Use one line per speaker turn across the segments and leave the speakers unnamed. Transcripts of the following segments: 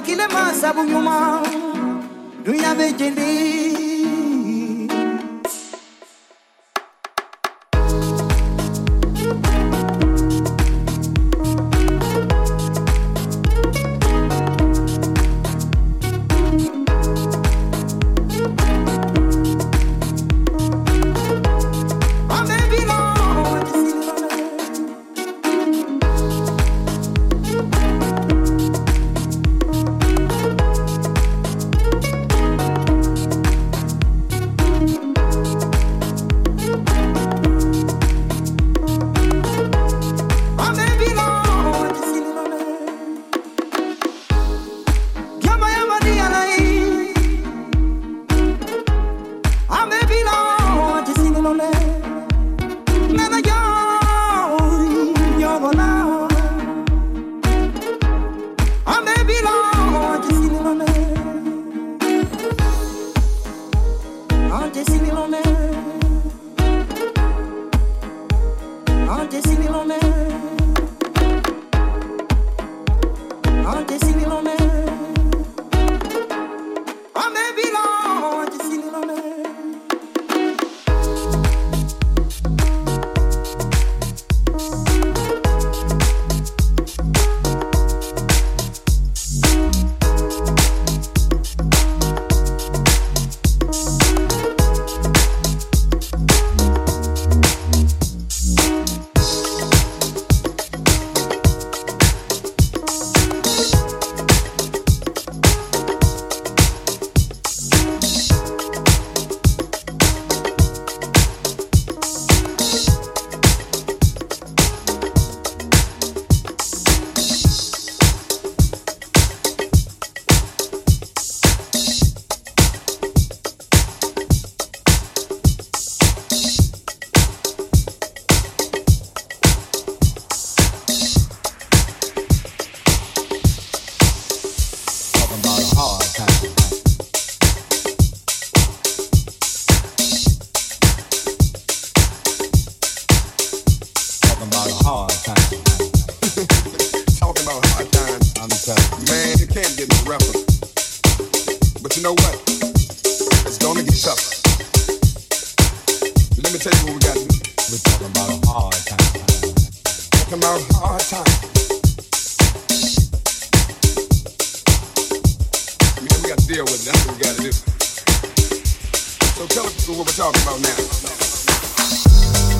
kile masabu nyuma dunya bɛ
So tell us people what we're talking about now.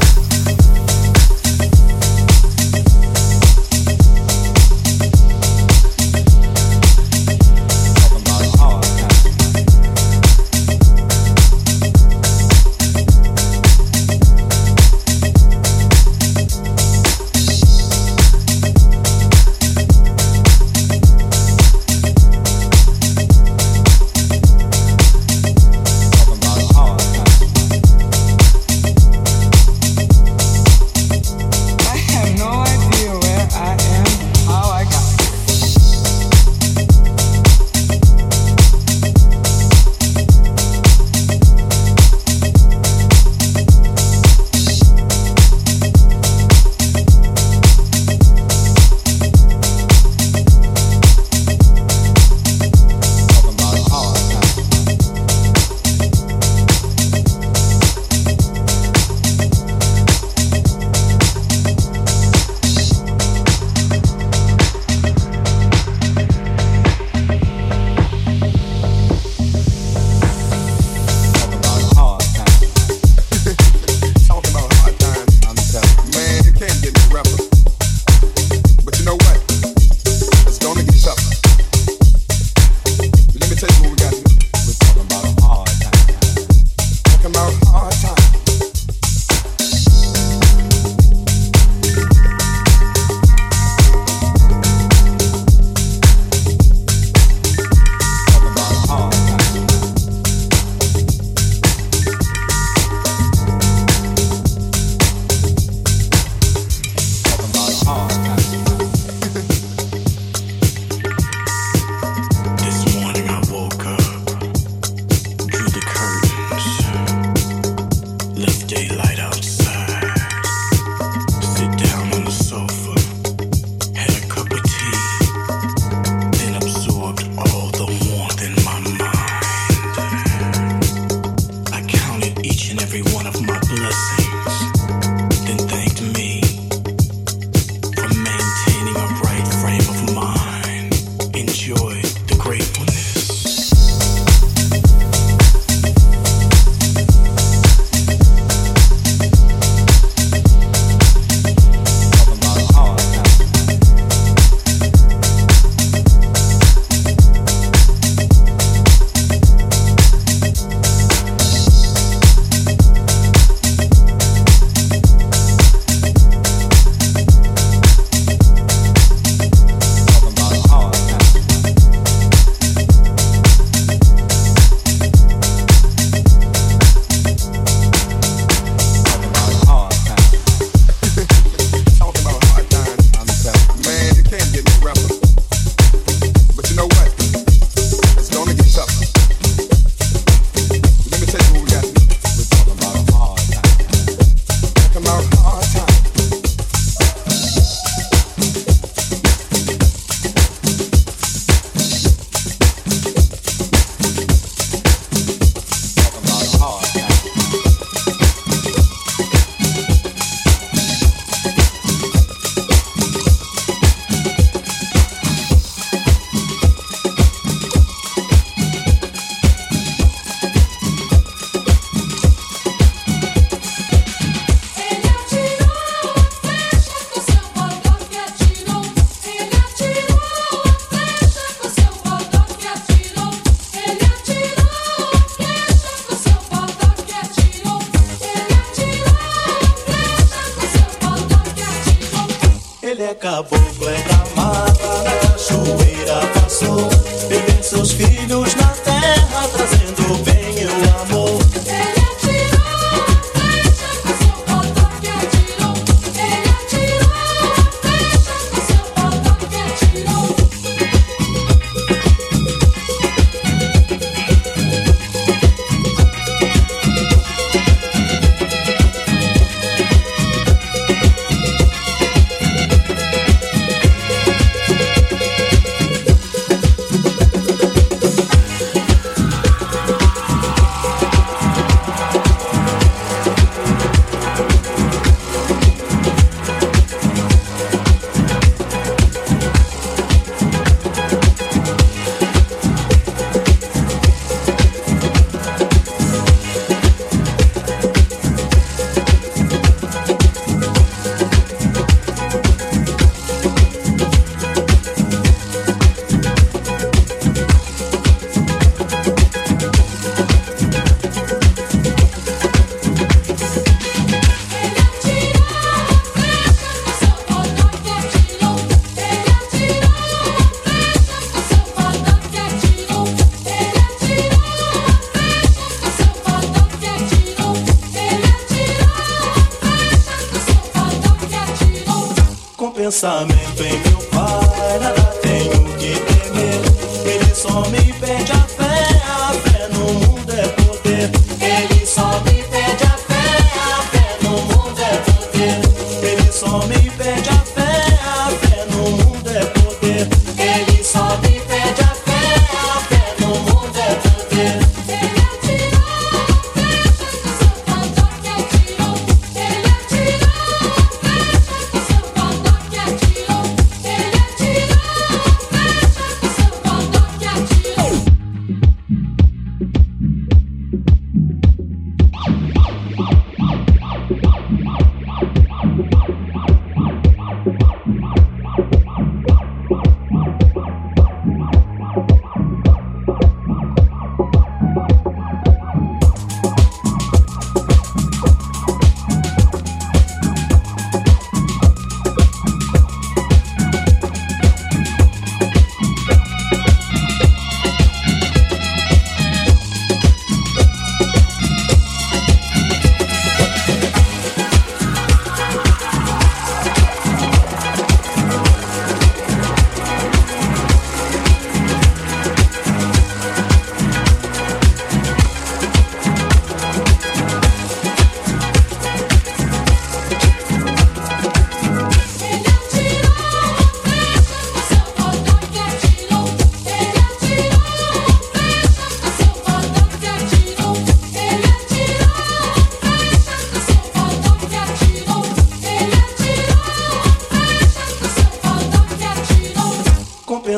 pensamento.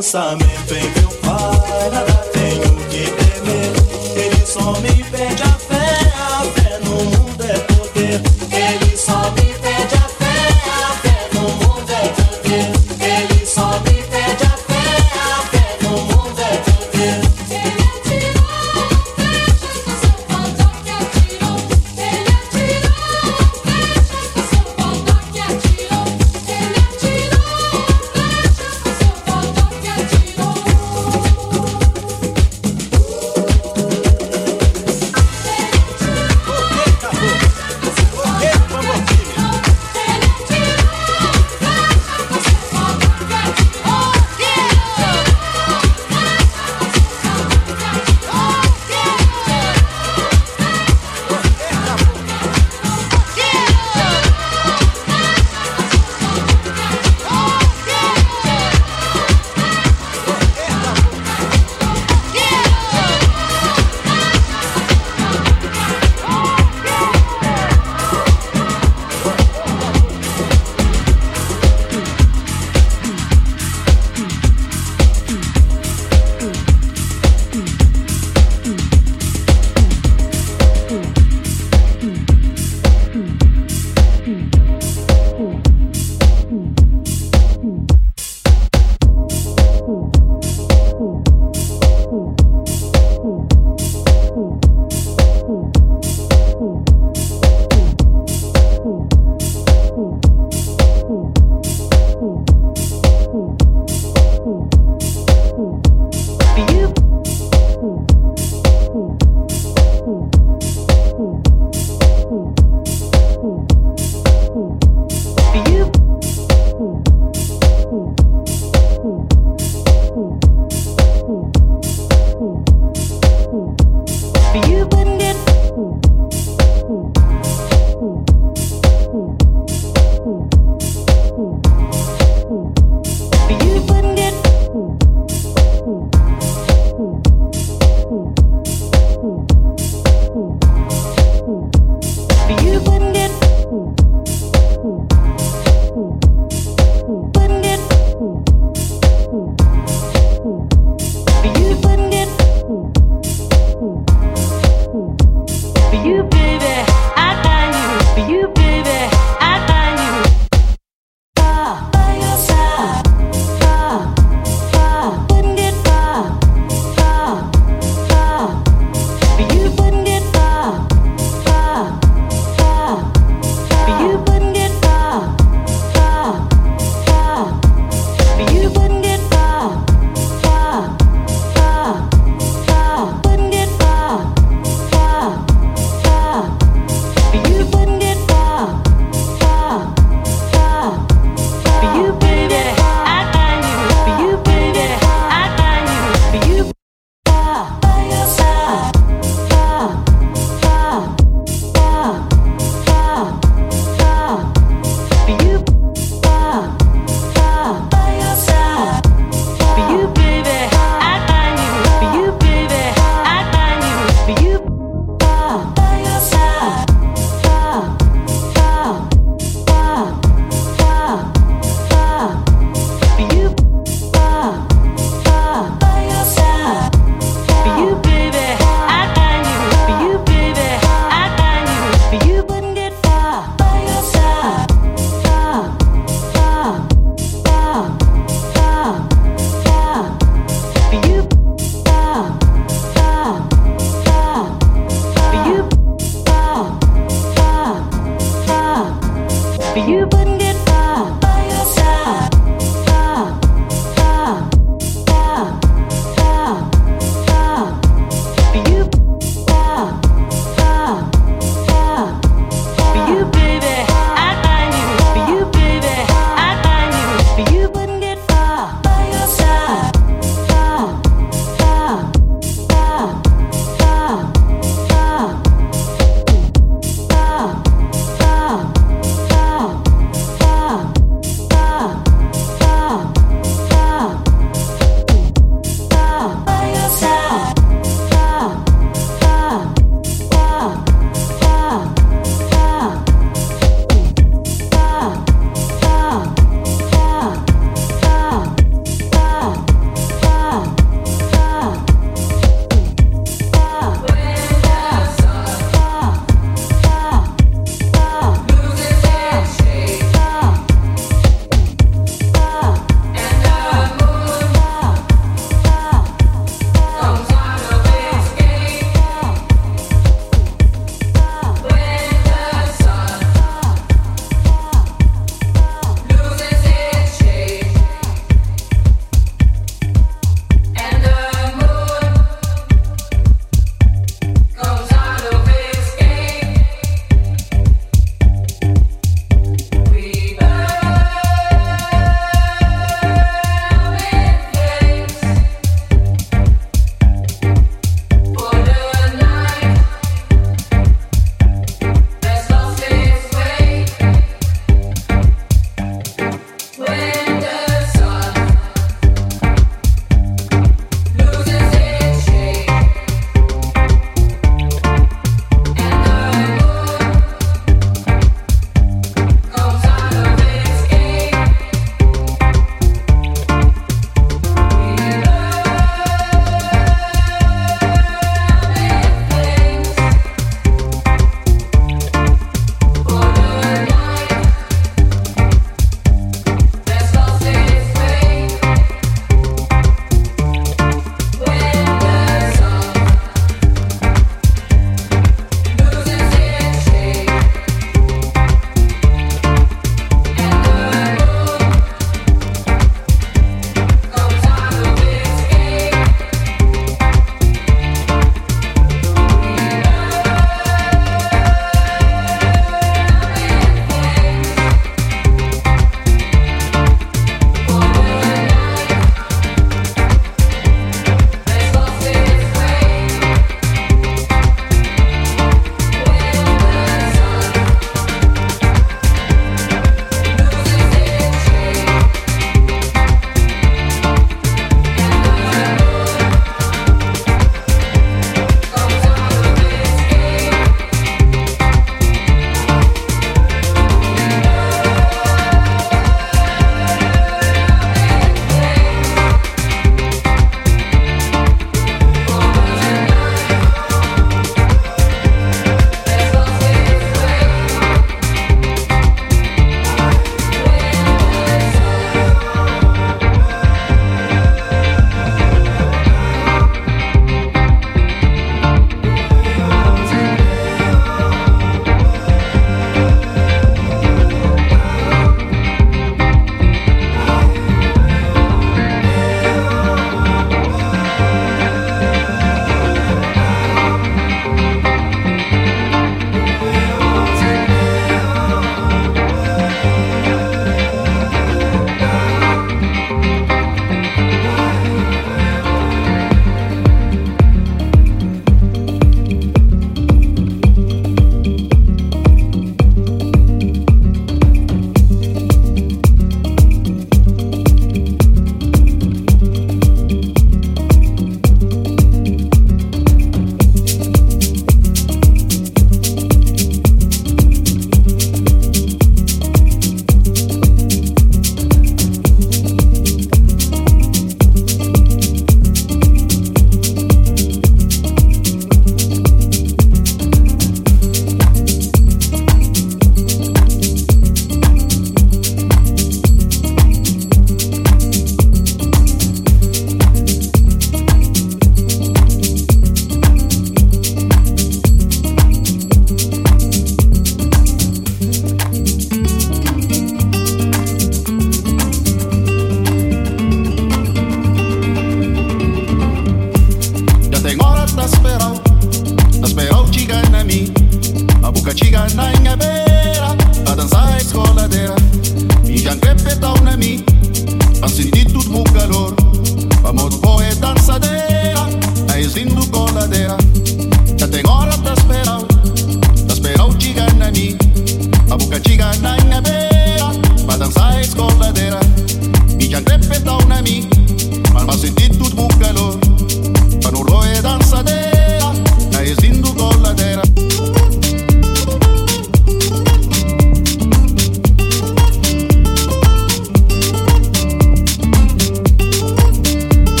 pensamento em meu pai, nada tenho que temer. Ele só me pede a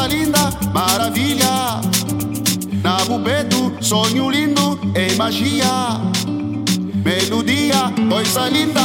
coisa linda, maravilha. Na Bubeto sonho lindo, é magia. Melodia, coisa linda.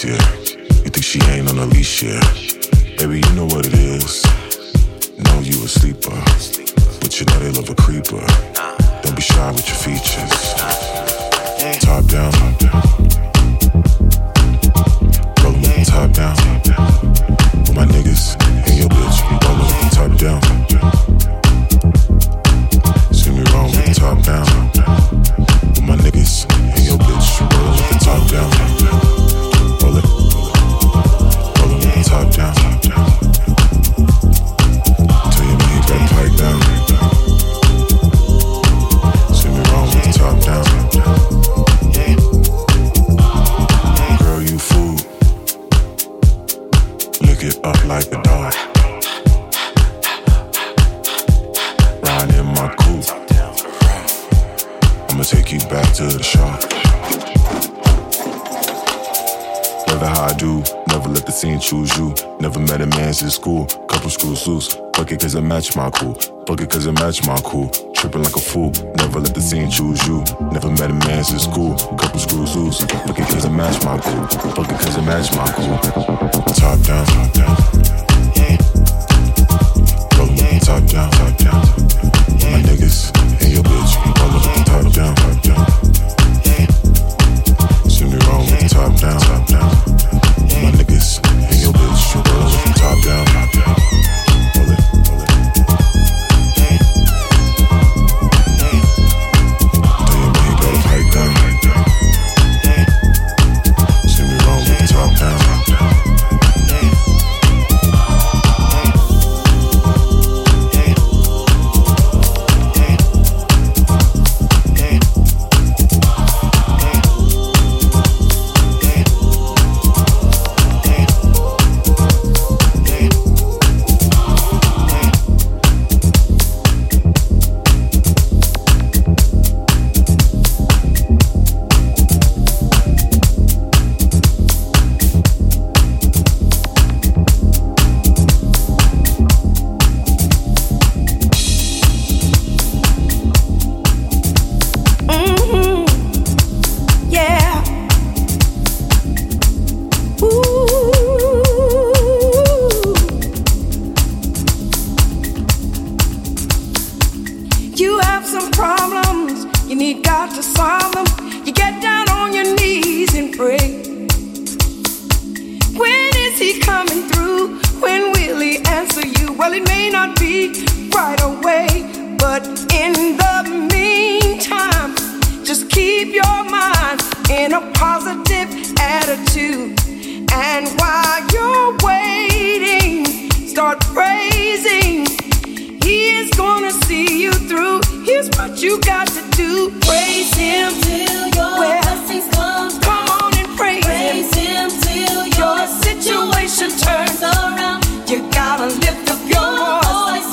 Through the streets here. You think she ain't on a leash here? Baby, you know what it is. Know you a sleeper, but you know they love a creeper. Don't be shy with your features. Top down, rollin' couple screws loose. It cause it match my cool, it cause it match my cool. Top down, top down. Rollin' with the top down, top down. My niggas and your bitch,
Them. You get down on your knees and pray. When is He coming through? When will He answer you? Well, it may not be right away, but in the meantime, just keep your mind in a positive attitude. And while you're waiting, start praising. He is gonna see you through. Here's what you got to do: praise Him
Till your
Well,
blessings come
Come on and praise,
Praise
Him.
him till
Your
your
situation turns
around.
You gotta lift up your
Your
voice.